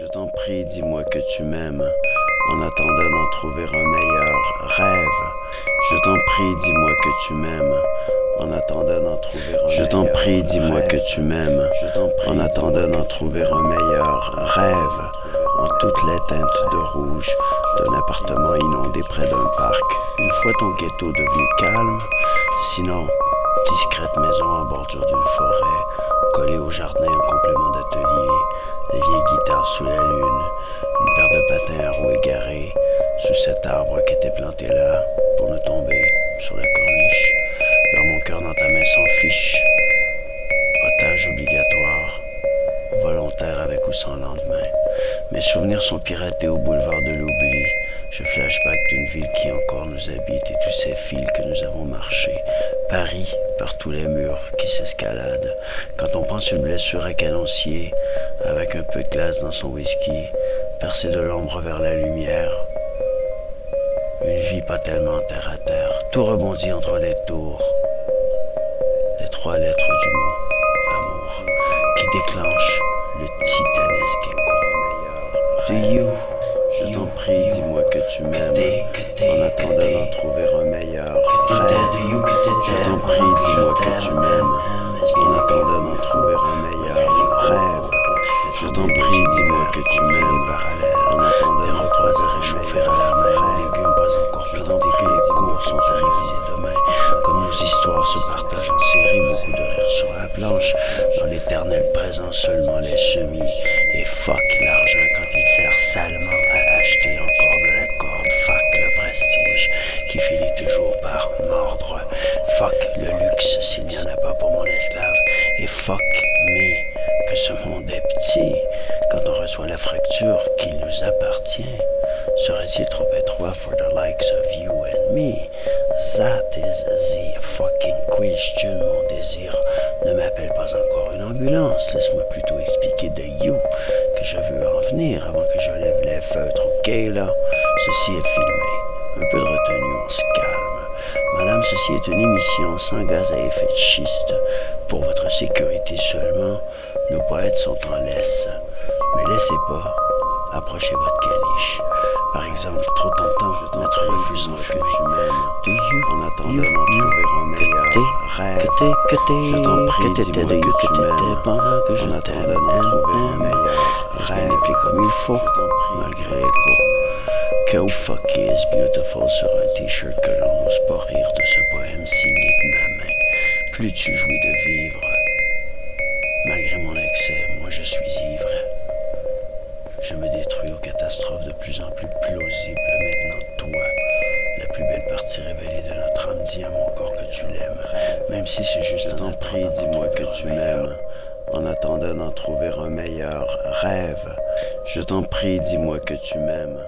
Je t'en prie, dis-moi que tu m'aimes, en attendant d'en trouver un meilleur rêve. Je t'en prie, dis-moi que tu m'aimes, en attendant d'en trouver un Je t'en prie, dis-moi que tu m'aimes, en attendant d'en trouver un meilleur rêve. En toutes les teintes de rouge d'un appartement inondé près d'un parc. Une fois ton ghetto devenu calme, sinon, discrète maison en bordure d'une forêt, collée au jardin en complément d'atelier des vieilles guitares sous la lune, une paire de patins à roues égarés sous cet arbre qui était planté là pour ne tomber sur la corniche, vers mon cœur dans ta main sans fiche, otage obligatoire, volontaire avec ou sans lendemain. Mes souvenirs sont piratés au boulevard de l'oubli. Je flashback d'une ville qui encore nous habite et tous ces fils que nous avons marchés. Paris, par tous les murs qui s'escaladent. Quand on pense une blessure à canoncier, avec un peu de glace dans son whisky, percé de l'ombre vers la lumière. Une vie pas tellement terre à terre, tout rebondit entre les tours. Les trois lettres du mot amour qui déclenchent le titanesque écho. De you, je t'en prie, dis-moi que tu m'aimes en attendant d'en trouver un meilleur. Je t'en prie, dis-moi que tu m'aimes que tu m'aimes parallèle en attendant des repas à réchauffer à la main, les légumes pas encore plantés que les cours sont à réviser demain. Comme nos histoires se partagent en série, beaucoup de rires sur la planche, dans l'éternel présent seulement les semis. Et fuck l'argent quand il sert salement à acheter encore de la corde. Fuck le prestige qui finit toujours par mordre. Fuck le luxe s'il n'y en a pas pour mon esclave. Et fuck me que ce monde est petit quand on reçoit la fracture qui nous appartient. Serait-il trop étroit for the likes of you and me? That is the fucking question, mon désir. Ne m'appelle pas encore une ambulance. Laisse-moi plutôt expliquer de you que je veux en venir avant que je lève les feutres. Ok, là? Ceci est filmé. Un peu de retenue, on se calme. Ceci est une émission sans gaz à effet de schiste. Pour votre sécurité seulement, nos poètes sont en laisse. Mais laissez pas. Approchez votre caniche. Par exemple, trop tentant, notre refus sans fumer. Do you, en attendant d'en trouver un meilleur rêve. Je t'en prie, dis-moi que tu m'aimes. Pendant que je en attendant d'en trouver un meilleur rêve. plus comme il faut, malgré l'écho. Que fuck is beautiful sur un t-shirt que l'on n'ose pas rire de ce poème signé de ma main. Plus tu jouis de vivre, malgré mon excès, moi je suis ivre. Je me détruis aux catastrophes de plus en plus plausibles. Maintenant, toi, la plus belle partie révélée de notre âme, dis à mon corps que tu l'aimes. Même si c'est juste un prix, dis-moi que tu m'aimes. En attendant d'en trouver un meilleur rêve, je t'en prie, dis-moi que tu m'aimes.